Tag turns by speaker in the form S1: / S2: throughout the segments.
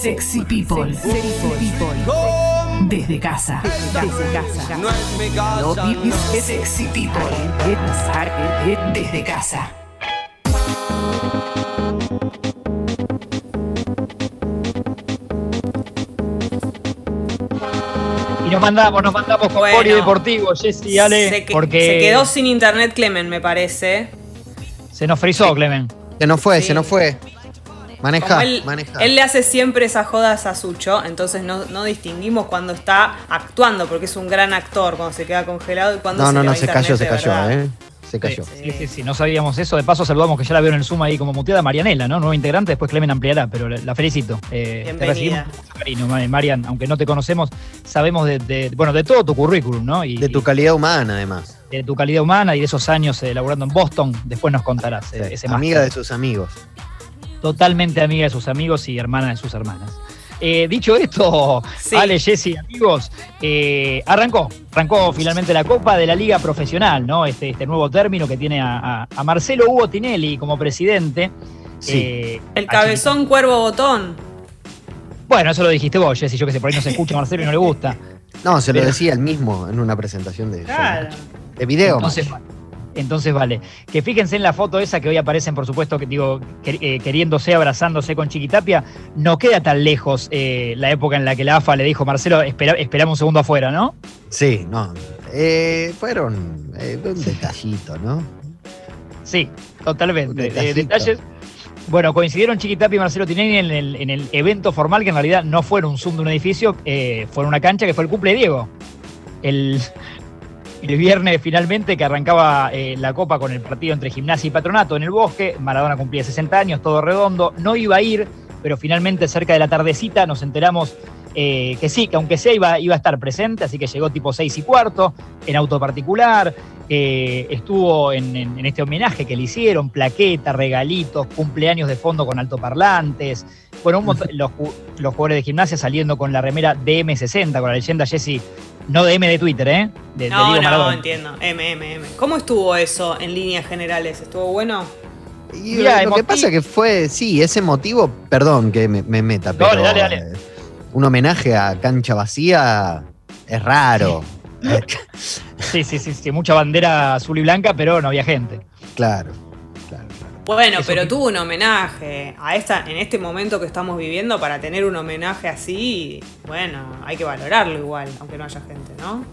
S1: Sexy People. Sexy People. Desde casa. Desde casa.
S2: No es mi casa.
S1: Sexy People. Desde casa.
S3: Y nos mandamos, nos mandamos con
S4: Bueno.
S3: Polideportivo, Jessy, Ale,
S4: se, que-
S3: porque
S4: se quedó sin internet Clemen, me parece.
S3: se nos frizó, Clemen.
S5: Se nos fue,
S4: Sí.
S5: se nos fue. Maneja,
S4: él,
S5: maneja.
S4: él le hace siempre esas jodas a Sucho, entonces no, no distinguimos cuando está actuando, porque es un gran actor, cuando se queda congelado y cuando
S5: No,
S4: se
S5: no, no,
S4: va
S5: se cayó, se cayó,
S4: verdad.
S5: ¿eh? Se cayó.
S3: Sí, sí, sí, no sabíamos eso. De paso saludamos que ya la veo en el Zoom ahí como muteada, Marianela, ¿no? Nueva integrante, después Clemen ampliará, pero la, la felicito. Eh, te
S4: Bienvenida.
S3: recibimos Ma- Marian, aunque no te conocemos, sabemos de, de- bueno, de todo tu currículum, ¿no? Y,
S5: De tu calidad humana, además.
S3: de tu calidad humana y de esos años eh, laburando en Boston, después nos contarás. eh,
S5: Sí,
S3: ese
S5: amiga
S3: máster.
S5: de sus amigos.
S3: Totalmente amiga de sus amigos y hermana de sus hermanas. Eh, dicho esto,
S4: Sí.
S3: Ale, Jessy, amigos, eh, arrancó, arrancó finalmente la Copa de la Liga Profesional, ¿no? Este, este nuevo término que tiene a, a- a Marcelo Hugo Tinelli como presidente.
S5: Sí.
S3: Eh,
S4: El cabezón cuervo botón.
S3: Bueno, eso lo dijiste vos, Jessy, yo que sé, por ahí no se escucha a Marcelo y no le gusta.
S5: No, se lo
S3: Pero-
S5: decía él mismo en una presentación de,
S4: Claro.
S5: de video.
S3: Entonces, entonces vale. Que fíjense en la foto esa que hoy aparecen, por supuesto, que digo, eh, queriéndose, abrazándose con Chiquitapia. No queda tan lejos eh, la época en la que la AFA le dijo, Marcelo, espera, esperamos un segundo afuera, ¿no?
S5: Sí, no. Eh, fueron eh, un detallito, ¿no?
S3: Sí, totalmente. Detalles. Bueno, coincidieron Chiquitapia y Marcelo Tinelli en el, en el evento formal, que en realidad no fue en un Zoom de un edificio, eh, fue en una cancha que fue el cumple de Diego. El, el viernes finalmente que arrancaba eh, la copa con el partido entre Gimnasia y Patronato en el bosque, Maradona cumplía 60 años, todo redondo, no iba a ir, pero finalmente cerca de la tardecita nos enteramos eh, que sí, que aunque sea iba, iba a estar presente, así que llegó tipo 6 y cuarto, en auto particular, eh, estuvo en, en- en este homenaje que le hicieron, plaquetas, regalitos, cumpleaños de fondo con altoparlantes, bueno, un montón- los, los jugadores de gimnasia saliendo con la remera DM60, con la leyenda Jesse, no de M de Twitter, ¿eh? De, de
S4: No,
S3: Diego
S4: no,
S3: Maradona.
S4: entiendo. M, M, M. ¿Cómo estuvo eso en líneas generales? ¿Estuvo bueno?
S5: Y lo que pasa que fue, sí, ese motivo, perdón que me, me meta, pero
S3: Dale, dale, dale.
S5: eh, un homenaje a cancha vacía es raro.
S3: Sí, sí, sí, sí, mucha bandera azul y blanca, pero no había gente.
S5: claro.
S4: Bueno, pero
S3: que-
S4: tuvo un homenaje a esta, en este momento que estamos viviendo, para tener un homenaje así, bueno, hay que valorarlo igual, aunque no haya gente, ¿no?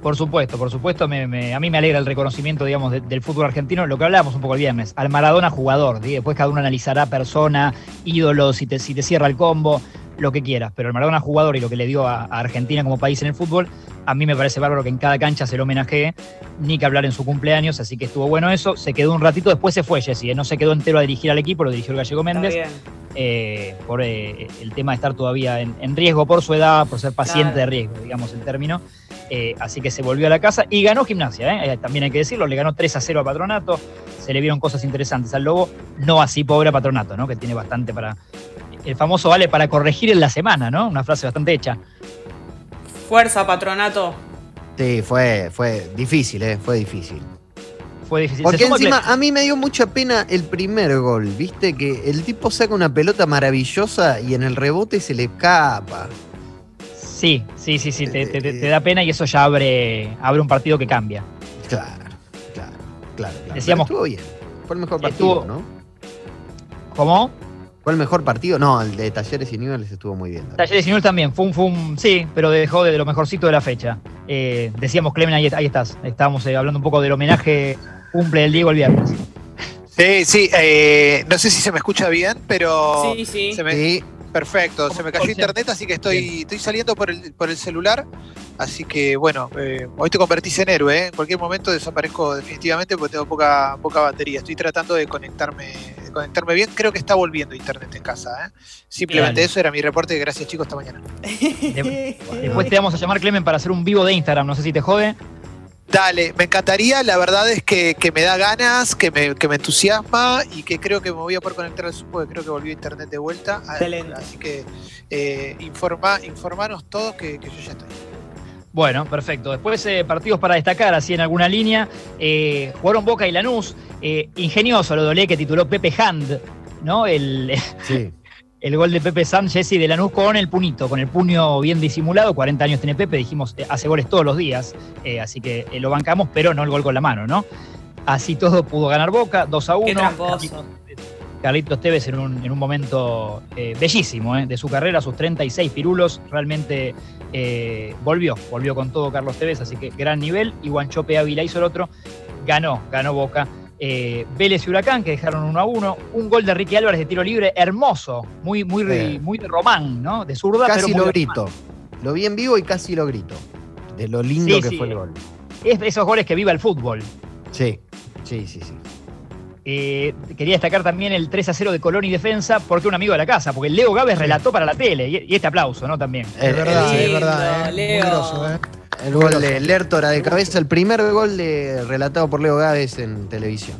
S3: Por supuesto, por supuesto, me- me- a mí me alegra el reconocimiento, digamos, de- del fútbol argentino, lo que hablábamos un poco el viernes, al Maradona jugador, ¿sí? después cada uno analizará persona, ídolo, si te, si te cierra el combo, lo que quieras, pero el Maradona jugador y lo que le dio a, a Argentina como país en el fútbol, a mí me parece bárbaro que en cada cancha se lo homenajee, ni que hablar en su cumpleaños, así que estuvo bueno eso, se quedó un ratito, después se fue Jessy, ¿eh? no se quedó entero a dirigir al equipo, lo dirigió el Gallego Méndez, eh, por eh, el tema de estar todavía en, en riesgo por su edad, por ser paciente
S4: Claro.
S3: de riesgo, digamos el término. Eh, así que se volvió a la casa y ganó gimnasia, también hay que decirlo, le ganó 3 a 0 a Patronato, se le vieron cosas interesantes al Lobo, no así pobre a Patronato, ¿no? que tiene bastante para... El famoso vale para corregir en la semana, ¿no? Una frase bastante hecha.
S4: Fuerza, patronato.
S5: Sí, fue, fue difícil, eh, fue difícil.
S3: Fue difícil.
S5: Porque encima a mí me dio mucha pena el primer gol, ¿viste? Que el tipo saca una pelota maravillosa y en el rebote se le escapa.
S3: Sí, sí, sí, sí, te, te- te- te da pena y eso ya abre, abre un partido que cambia.
S5: Claro, claro, claro. claro.
S3: Decíamos-
S5: Pero estuvo bien. Fue el mejor partido,
S3: Estuvo-
S5: ¿no?
S3: ¿Cómo?
S5: Fue el mejor partido. No, el de Talleres y Newell's estuvo muy bien.
S3: Talleres y Newell's también, fue un, fue un- sí, pero dejó de lo mejorcito de la fecha. Eh, decíamos, Clemen, ahí, ahí estás. Estábamos eh, hablando un poco del homenaje cumple del Diego el viernes.
S6: Sí, sí, eh, no sé si se me escucha bien, pero
S4: Sí, sí.
S6: se me-
S5: Sí,
S6: perfecto, se me cayó internet, así que estoy, estoy saliendo por el, por el celular, así que bueno, eh, hoy te convertís en héroe, ¿eh? en cualquier momento desaparezco definitivamente porque tengo poca, poca batería, estoy tratando de conectarme, de conectarme bien, creo que está volviendo internet en casa, ¿eh? simplemente eso era mi reporte, gracias chicos, hasta mañana.
S3: De- después te vamos a llamar, Clemen, para hacer un vivo de Instagram, no sé si te jode.
S6: Dale, me encantaría, la verdad es que, que me da ganas, que me, que me entusiasma y que creo que me voy a poder conectar al Zoom porque creo que volvió internet de vuelta.
S4: Excelente.
S6: Así que eh, informa, informanos todos que, que yo ya estoy.
S3: Bueno, perfecto. Después eh, partidos para destacar, así en alguna línea. Eh, jugaron Boca y Lanús. Eh, ingenioso lo de Olé que tituló Pepe Hand, ¿no? El,
S5: sí.
S3: el gol de Pepe San, Jesse de Lanús con el punito, con el puño bien disimulado. 40 años tiene Pepe, dijimos, eh, hace goles todos los días, eh, así que eh, lo bancamos, pero no el gol con la mano, ¿no? Así todo pudo ganar Boca, 2 a 1.
S4: Qué tramposo.
S3: Carlitos Tevez en un, en un momento eh, bellísimo de su carrera, sus 36 pirulos, realmente volvió, volvió con todo Carlos Tevez, así que gran nivel. Y Guanchope Ávila hizo el otro, ganó, ganó Boca. Eh, Vélez y Huracán, que dejaron 1 a 1. Un gol de Ricky Álvarez de tiro libre, hermoso, muy, muy,
S5: Sí.
S3: muy de Román, ¿no? De zurda, pero
S5: Casi
S3: muy
S5: lo grito. Lo vi en vivo y casi lo grito. De lo lindo
S3: Sí,
S5: que
S3: sí.
S5: fue el gol.
S3: Es de esos goles que viva el fútbol.
S5: Sí, sí, sí, sí.
S3: Eh, quería destacar también el 3 a 0 de Colón y Defensa, porque un amigo de la casa, porque Leo Gávez relató para la tele, y, y este aplauso, ¿no? También.
S2: Es verdad, es verdad.
S4: Lindo,
S2: eh. Muy
S4: Leo.
S2: groso, eh.
S5: El gol de Lertora de cabeza, el primer gol de, relatado por Leo Gávez en televisión.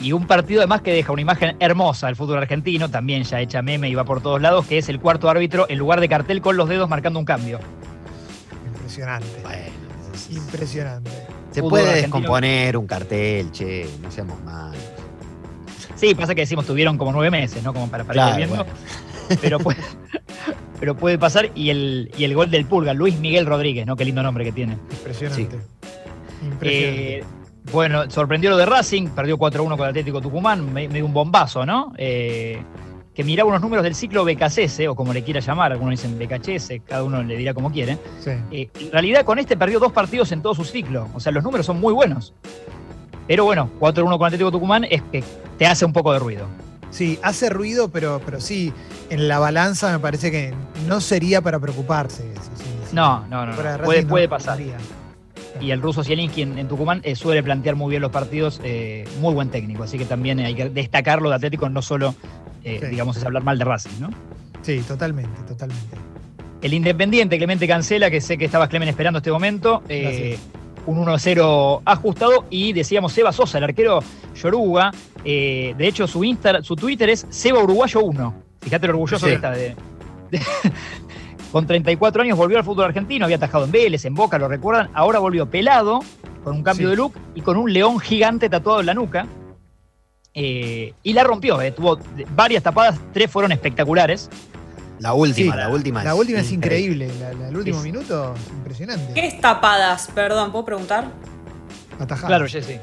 S3: Y un partido además que deja una imagen hermosa del fútbol argentino, también ya hecha meme y va por todos lados, que es el cuarto árbitro en lugar de cartel con los dedos marcando un cambio.
S2: Impresionante.
S5: Bueno, es- es-
S2: Impresionante.
S5: se
S3: Fútbol
S5: puede
S3: argentino.
S5: descomponer un cartel, che, no seamos malos.
S3: Sí, pasa que decimos tuvieron como nueve meses, ¿no? Como para, para
S5: Claro,
S3: ir viendo.
S5: bueno.
S3: Pero puede, pero puede pasar. Y el, y el gol del Pulga, Luis Miguel Rodríguez, ¿no? Qué lindo nombre que tiene.
S2: Impresionante. Impresionante.
S3: Eh, bueno, sorprendió lo de Racing, perdió 4-1 con el Atlético Tucumán, me, me un bombazo, ¿no? Eh, que miraba unos números del ciclo BKCS, o como le quiera llamar, algunos dicen BKHS, cada uno le dirá como quiere.
S2: sí.
S3: Eh, en realidad con este perdió dos partidos en todo su ciclo, o sea, los números son muy buenos. Pero bueno, 4-1 con Atlético Tucumán es que te hace un poco de ruido.
S2: Sí, hace ruido, pero, pero sí, en la balanza me parece que no sería para preocuparse. Sí, sí, sí.
S3: No, no, no. Puede,
S2: no
S3: puede pasar. Y el ruso Zielinski en, en Tucumán eh, suele plantear muy bien los partidos, eh, muy buen técnico, así que también hay que destacarlo de Atlético, no solo, eh,
S2: Sí.
S3: digamos, es hablar mal de Racing, ¿no?
S2: Sí, totalmente, totalmente.
S3: El Independiente, Clemente Cancela, que sé que estabas Clemen esperando este momento. Un 1-0 ajustado. Y decíamos Seba Sosa, el arquero Yoruga. eh, de hecho, su Insta, su Twitter es Seba Uruguayo 1. Fíjate lo orgulloso
S5: Sí.
S3: que está de. de- con 34 años volvió al fútbol argentino, había atajado en Vélez, en Boca, lo recuerdan. Ahora volvió pelado, con un cambio
S2: Sí.
S3: de look y con un león gigante tatuado en la nuca. Eh, y la rompió, eh, tuvo varias tapadas, tres fueron espectaculares.
S5: La última,
S2: Sí,
S5: la última.
S2: La última es increíble. La- la- el último
S3: Es-
S2: minuto es impresionante.
S4: ¿Qué es tapadas? Perdón, ¿puedo preguntar?
S2: Atajadas.
S3: Claro, Jessy.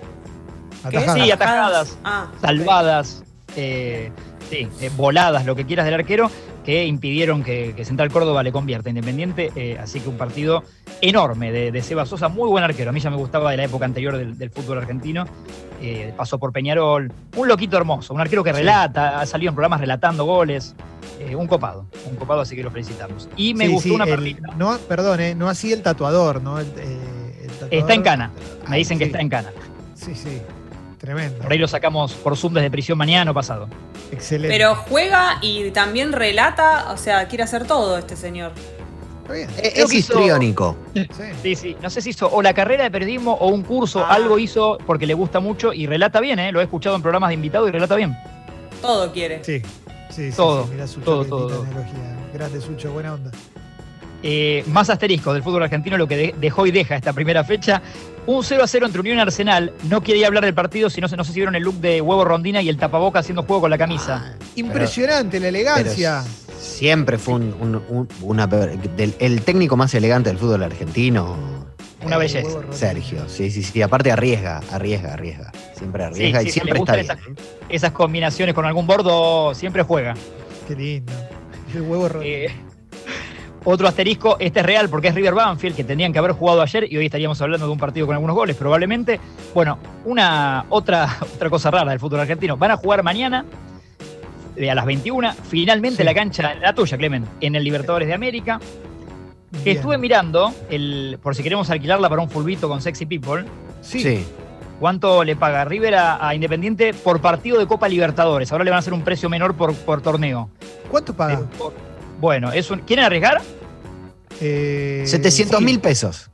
S2: Atajadas.
S3: Sí, atajadas.
S4: Ah,
S3: salvadas, eh, sí, eh, voladas, lo que quieras del arquero, que impidieron que, que Central Córdoba le convierta Independiente. eh, así que un partido enorme de, de Seba Sosa, muy buen arquero. A mí ya me gustaba de la época anterior del, del fútbol argentino. eh, pasó por Peñarol. Un loquito hermoso, un arquero que relata, ha salido en programas relatando goles. eh, un copado, un copado, así que lo felicitamos. Y me
S2: Sí,
S3: gustó
S2: sí,
S3: una
S2: el-
S3: perlita.
S2: no, perdón, no así el tatuador, ¿no? El, el tatuador-
S3: Está en cana. Me dicen que
S2: sí.
S3: está en cana.
S2: Sí, sí. Tremendo.
S3: Por ahí lo sacamos por Zoom desde prisión mañana o pasado.
S2: Excelente.
S4: Pero juega y también relata, o sea, quiere hacer todo este señor.
S2: Está bien.
S5: Es,
S3: Creo
S5: es
S3: que hizo-
S5: histriónico.
S2: Sí.
S3: Sí, sí. No sé si hizo o la carrera de periodismo o un curso,
S4: Ah.
S3: algo hizo porque le gusta mucho y relata bien, ¿eh? Lo he escuchado en programas de invitado y relata bien.
S4: Todo quiere.
S2: Sí, sí, sí.
S3: Todo,
S2: sí. Mirá, Sucho,
S3: todo.
S2: Grande, Sucho, buena onda.
S3: Eh, más asterisco del fútbol argentino, lo que de- dejó y deja esta primera fecha. Un 0 a 0 entre Unión y Arsenal. No quería hablar del partido, si no, sé- no sé si vieron el look de Huevo Rondina y el tapaboca haciendo juego con la camisa.
S5: Ah,
S2: Impresionante la elegancia.
S5: siempre fue un, un- un- una, del- el técnico más elegante del fútbol argentino.
S3: Una
S2: Eh,
S3: belleza.
S5: Sergio, sí, sí, sí. Aparte arriesga, arriesga, arriesga. Siempre arriesga
S3: sí,
S5: y
S3: sí,
S5: siempre está bien.
S3: Esas combinaciones con algún bordo siempre juega.
S2: Qué lindo. El huevo roto.
S3: Eh, otro asterisco, este es real porque es River Banfield, que tenían que haber jugado ayer y hoy estaríamos hablando de un partido con algunos goles, probablemente. Bueno, una otra, otra cosa rara del fútbol argentino. Van a jugar mañana eh, a las 21, finalmente
S2: Sí.
S3: la cancha, la tuya, Clemen, en el Libertadores de América.
S2: Bien.
S3: estuve mirando, el, por si queremos alquilarla para un fulbito con Sexy People,
S2: Sí.
S5: Sí.
S3: cuánto le paga River a, a Independiente por partido de Copa Libertadores. Ahora le van a hacer un precio menor por, por torneo.
S2: ¿Cuánto paga?
S3: Eh, por- bueno, es un, ¿quieren arriesgar?
S2: Eh,
S5: 700
S2: sí.
S5: mil pesos.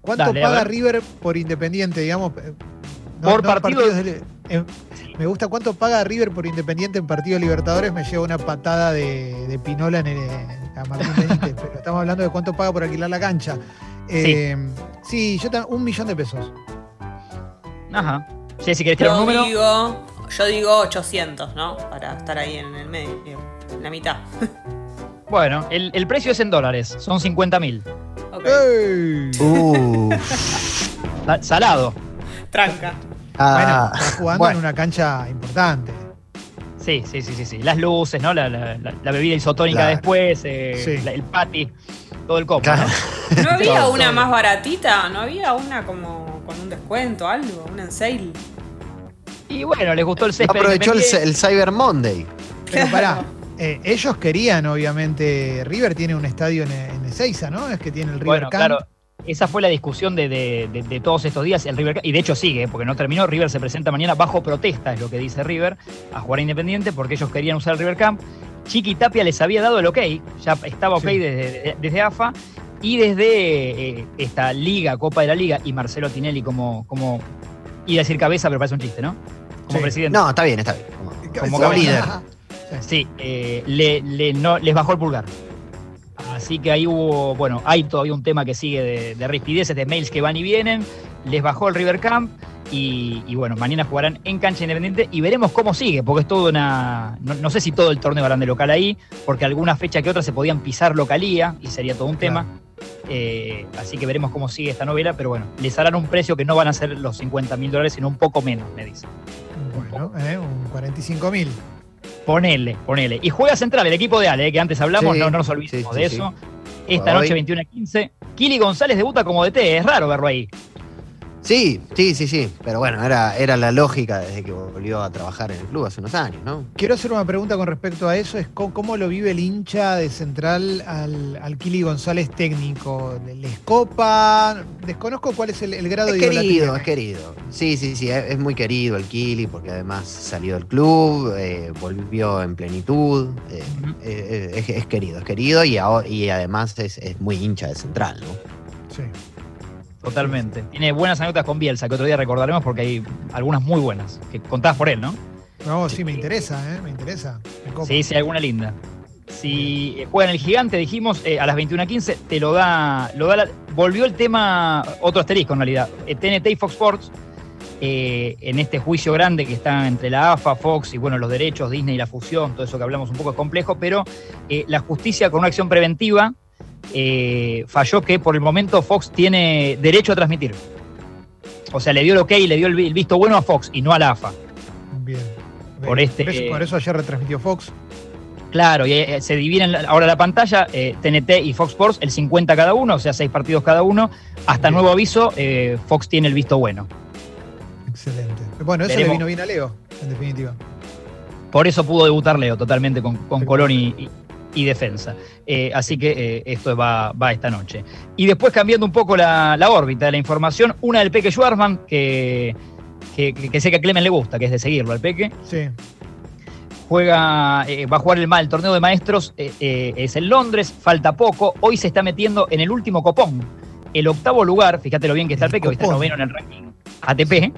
S2: ¿Cuánto
S3: Dale,
S2: paga
S3: ver.
S2: River por Independiente, digamos? eh,
S3: Por partido-
S2: partidos de- eh, me gusta cuánto paga River por Independiente en partido de Libertadores. Me lleva una patada de, de Pinola en el, a Martín Benítez, pero estamos hablando de cuánto paga por alquilar la cancha. Eh, sí, yo tam- un millón de pesos.
S3: Ajá. Sí, si querés tirar un
S4: Yo
S3: número.
S4: digo, Yo digo 800, ¿no? Para estar ahí en el medio, en la mitad.
S3: Bueno, el, el precio es en dólares, son 50 mil.
S4: Ok.
S2: ¡Ey!
S5: Uh,
S3: Salado.
S4: Tranca.
S5: ah,
S2: bueno, está jugando
S5: bueno.
S2: en una cancha importante.
S3: Sí, sí, sí, sí, sí. Las luces, ¿no? La, la- la- la bebida isotónica
S5: Claro.
S3: después, eh,
S2: Sí.
S3: la- el patty, todo el combo,
S5: Claro.
S3: ¿no?
S4: ¿No había
S2: Todo,
S4: una
S2: todo.
S4: más baratita? ¿No había una como con un descuento, algo? ¿Una en sale?
S3: Y bueno, les gustó el césped.
S5: aprovechó el, Cyber Monday.
S2: Pero
S4: Claro.
S2: pará, eh, ellos querían, obviamente, River tiene un estadio en, en Ezeiza, ¿no? Es que tiene el River
S3: Bueno,
S2: Camp.
S3: claro. Esa fue la discusión de, de- de- de todos estos días. El River, y de hecho sigue, porque no terminó. River se presenta mañana bajo protesta, es lo que dice River, a jugar a Independiente, porque ellos querían usar el River Camp. Chiqui Tapia les había dado el ok, ya estaba ok
S2: Sí.
S3: desde, desde AFA y desde eh, esta Liga, Copa de la Liga, y Marcelo Tinelli como, como iba a decir cabeza, pero parece un chiste, ¿no? Como
S2: Sí.
S3: presidente.
S5: No, está bien, está bien. Como,
S3: Como
S5: líder.
S3: Sí, eh, le, le- no, les bajó el pulgar. Así que ahí hubo, bueno, hay todavía un tema que sigue de, de rispideces, de mails que van y vienen. Les bajó el River Camp y, y bueno, mañana jugarán en cancha independiente y veremos cómo sigue, porque es todo una. No, no sé si todo el torneo harán de local ahí, porque alguna fecha que otra se podían pisar localía y sería todo un tema. Eh, así que veremos cómo sigue esta novela, pero bueno, les harán un precio que no van a ser los 50 mil dólares, sino un poco menos, me dicen.
S2: Bueno, eh, un 45 mil.
S3: Ponele, ponele. Y juega central el equipo de Ale, eh, que antes hablamos,
S5: Sí,
S3: no, no nos olvidemos
S5: sí,
S3: de eso. Esta
S5: Hoy.
S3: noche 21 a 15. Kili González debuta como DT, es raro verlo ahí.
S5: Sí, sí, sí, sí. Pero bueno, era, era la lógica desde que volvió a trabajar en el club hace unos años, ¿no?
S2: Quiero hacer una pregunta con respecto a eso, es cómo, cómo lo vive el hincha de Central al, al Kili González técnico. ¿Les copa? Desconozco cuál es el, el grado
S5: Es
S2: de
S5: querido,
S2: que
S5: es querido. Sí, sí, sí, es, es muy querido el Kili porque además salió del club, eh, volvió en plenitud. eh, eh, es, es querido, es querido y, ahora- y además es, es muy hincha de Central, ¿no?
S2: Sí.
S3: Totalmente. Tiene buenas anécdotas con Bielsa, que otro día recordaremos porque hay algunas muy buenas, que contadas por él, ¿no?
S2: No, sí, me interesa, ¿eh? Me interesa. Me.
S3: Sí, sí, alguna linda. Si eh, juega en el gigante, dijimos, eh, a las 21.15, te lo da, lo da la- volvió el tema, otro asterisco en realidad, eh, TNT y Fox Sports, eh, en este juicio grande que está entre la AFA, Fox y bueno, los derechos, Disney y la fusión, todo eso que hablamos un poco es complejo, pero eh, la justicia con una acción preventiva eh, falló que por el momento Fox tiene derecho a transmitir. O sea, le dio el ok, le dio el, vi- el visto bueno a Fox y no a la AFA.
S2: Bien.
S3: Por este-
S2: Por eso, por eso ayer retransmitió Fox.
S3: Claro, y eh, se dividen ahora la pantalla, eh, TNT y Fox Sports, el 50 cada uno, o sea, seis partidos cada uno. Hasta
S2: Bien.
S3: nuevo aviso, eh, Fox tiene el visto bueno.
S2: Excelente. Bueno, eso
S3: Veremos.
S2: le vino bien a Leo, en definitiva.
S3: Por eso pudo debutar Leo totalmente con, con Colón y, y- y defensa. Eh, así que eh, esto va, va esta noche. Y después cambiando un poco la, la órbita de la información, una del Peque Schwarzman, que, que, que sé que a Clemen le gusta, que es de seguirlo al Peque.
S2: Sí.
S3: juega, eh, va a jugar el, el torneo de maestros, es en Londres, falta poco, hoy se está metiendo en el último copón, el octavo lugar, fíjate lo bien que está el,
S2: El
S3: Peque, hoy está
S2: copón.
S3: noveno en el ranking ATP,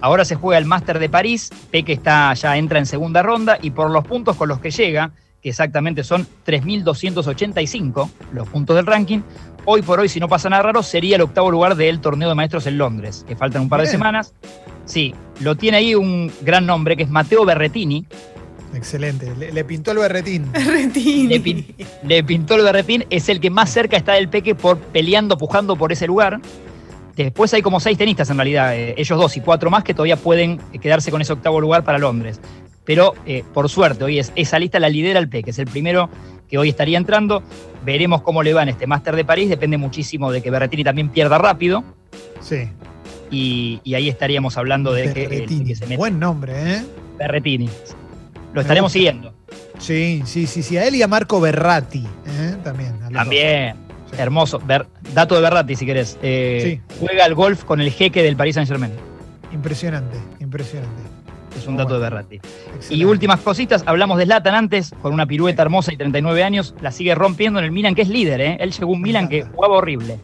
S3: ahora se juega el Máster de París, Peque está, ya entra en segunda ronda y por los puntos con los que llega, que exactamente son 3.285 los puntos del ranking, hoy por hoy, si no pasa nada raro, sería el octavo lugar del torneo de maestros en Londres, que faltan un par de semanas. Sí, lo tiene ahí un gran nombre que es Mateo Berretini.
S2: Excelente. Le, le pintó el berretín.
S3: Le, pin- le pintó el berretín, es el que más cerca está del Peque por peleando, pujando por ese lugar. Después hay como seis tenistas en realidad, eh, ellos dos y cuatro más que todavía pueden quedarse con ese octavo lugar para Londres. Pero eh, por suerte, hoy es, esa lista la lidera el Peque, es el primero que hoy estaría entrando. Veremos cómo le va en este Máster de París, depende muchísimo de que Berretini también pierda rápido.
S2: Sí.
S3: Y, y ahí estaríamos hablando de que, el se mete.
S2: Buen nombre, ¿eh?
S3: Berretini. Lo estaremos
S2: gusta.
S3: siguiendo.
S2: Sí, sí, sí, sí. A él y a Marco Berratti, ¿eh? También.
S3: También.
S2: Sí.
S3: Hermoso. Ver- dato de Berratti, si querés. Eh, Juega al golf con el jeque del Paris Saint Germain.
S2: Impresionante, impresionante.
S3: Es un dato de. Berratti. Y últimas cositas, hablamos de Zlatan antes, con una pirueta hermosa y 39 años, la sigue rompiendo en el Milan, que es líder, ¿eh? Él llegó a un Milan que jugaba horrible.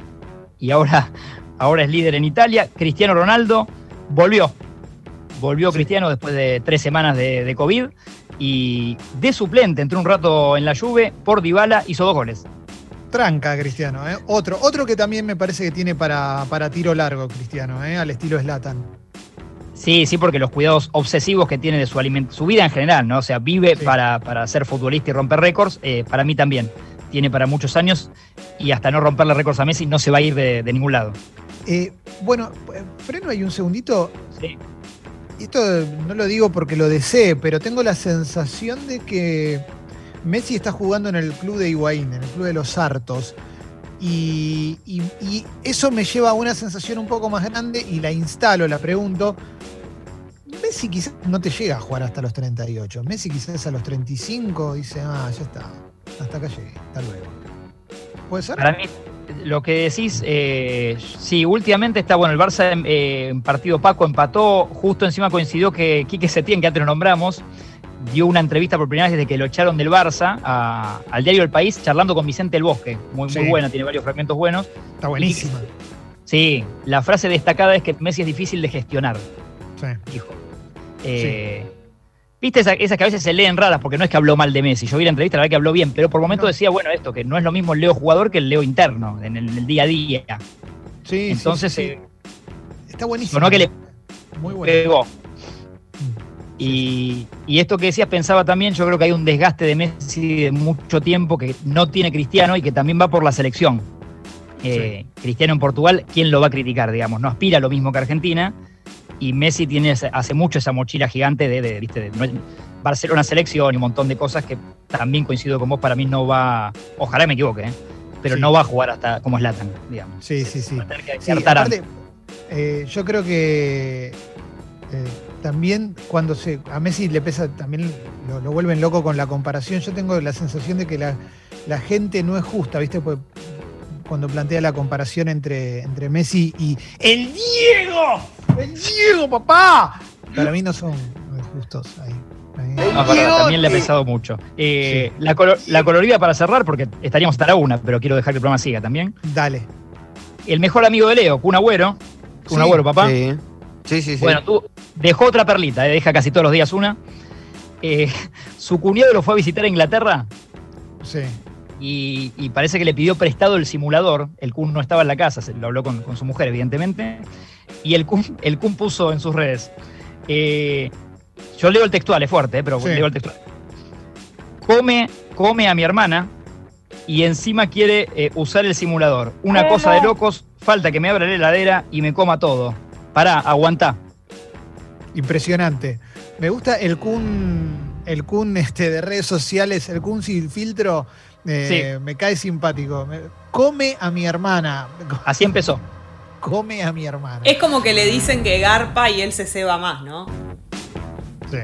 S3: Y ahora, ahora es líder en Italia. Cristiano Ronaldo volvió. Volvió. Cristiano después de tres semanas de, de COVID. Y de suplente, entró un rato en la Juve, por Dybala, hizo dos goles.
S2: Tranca, Cristiano, ¿eh? Otro, otro que también me parece que tiene para, para tiro largo, Cristiano, ¿eh? Al estilo Slatan.
S3: Sí, sí, porque los cuidados obsesivos que tiene de su alimento, su vida en general, ¿no? O sea, vive
S2: Sí.
S3: para, para ser futbolista y romper récords, eh, para mí también. Tiene para muchos años y hasta no romperle récords a Messi no se va a ir de, de ningún lado.
S2: Eh, bueno, eh, freno ahí un segundito.
S3: Sí.
S2: Esto no lo digo porque lo desee, pero tengo la sensación de que Messi está jugando en el club de Higuaín, en el club de los Hartos. Y, y- y eso me lleva a una sensación un poco más grande y la instalo, la pregunto. Messi quizás no te llega a jugar hasta los 38. Messi quizás a los 35 dice, ah, ya está. Hasta acá llegué. Hasta luego. ¿Puede ser?
S3: Para mí, lo que decís, eh, sí, últimamente está bueno. El Barça en, eh, en partido Paco empató, justo encima coincidió que Quique Setién, que antes lo nombramos, dio una entrevista por primera vez desde que lo echaron del Barça a- al diario El País, charlando con Vicente El Bosque. Muy, muy buena, tiene varios fragmentos buenos.
S2: Está buenísima.
S3: Sí, la frase destacada es que Messi es difícil de gestionar,
S2: Sí.
S3: dijo. Eh, Viste esa- esas que a veces se leen raras porque no es que habló mal de Messi. Yo vi la entrevista, la verdad que habló bien, pero por momentos
S2: No.
S3: decía, bueno, esto, que no es lo mismo el Leo jugador que el Leo interno, en el, en el día a día.
S2: Sí,
S3: Entonces,
S2: sí,
S3: eh,
S2: Está buenísimo.
S3: que le
S2: Muy bueno.
S3: pegó. Y, y esto que decías pensaba también, yo creo que hay un desgaste de Messi de mucho tiempo que no tiene Cristiano y que también va por la selección. Eh, Cristiano en Portugal, ¿quién lo va a criticar? Digamos, no aspira a lo mismo que Argentina. Y Messi tiene hace mucho esa mochila gigante de, de, ¿viste? de Barcelona selección y un montón de cosas que también coincido con vos, para mí no va, ojalá me equivoque, ¿eh? pero
S2: Sí.
S3: no va a jugar hasta como Zlatan, digamos.
S2: Sí, sí, sí. Sí, aparte, eh, yo creo que eh, también cuando se a Messi le pesa, también lo, lo vuelven loco con la comparación. Yo tengo la sensación de que la, la gente no es justa, ¿viste? Pues, cuando plantea la comparación entre, entre Messi y ¡El Diego! ¡El Diego, papá! Para mí no son justos ahí.
S3: También le ha pesado mucho. Eh, la, colo- la colorida para cerrar, porque estaríamos hasta la una, pero quiero dejar que el programa siga también.
S2: Dale.
S3: El mejor amigo de Leo, Kun Agüero. Kun
S2: Sí,
S3: Agüero, papá.
S5: Sí, sí, sí. sí.
S3: Bueno, tú dejó otra perlita, eh, deja casi todos los días una. Eh, su cuñado lo fue a visitar a Inglaterra
S2: Sí.
S3: y, y parece que le pidió prestado el simulador. El Kun no estaba en la casa, se lo habló con, con su mujer, evidentemente. Y el Kun, el Kun puso en sus redes. eh, yo leo el textual, es fuerte, eh, pero
S2: Sí.
S3: leo el textual. Come, come a mi hermana y encima quiere eh, usar el simulador. Una cosa de locos, falta que me abra la heladera y me coma todo. Pará, aguantá.
S2: Impresionante. Me gusta el Kun, el Kun este, de redes sociales, el Kun sin filtro. Me cae simpático. Me- come a mi hermana.
S3: Así empezó.
S2: Come a mi hermana.
S4: Es como que le dicen que garpa y él se ceba más, ¿no?
S2: Sí.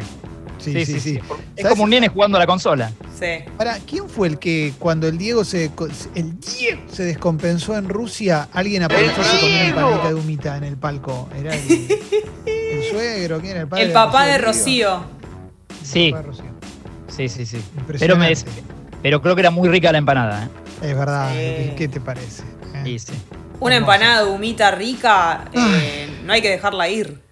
S2: Sí, sí, sí.
S3: Es
S2: ¿Sabes?
S3: como un nene jugando a la consola.
S4: Sí.
S2: Ahora, ¿quién fue el que cuando el Diego se el Diego se descompensó en Rusia, alguien apareció se comió una empanadita de humita en el palco? Era el, el suegro, ¿quién era el padre?
S4: El papá de? Rocío.
S2: El
S3: Sí,
S2: papá de Rocío.
S3: sí, sí, sí. Pero, me,
S2: Impresionante.
S3: pero creo que era muy rica la empanada. ¿eh?
S2: Es verdad.
S4: Sí.
S2: ¿Qué te parece? Eh,
S3: Sí, sí.
S4: Una empanada de humita rica, eh, no hay que dejarla ir.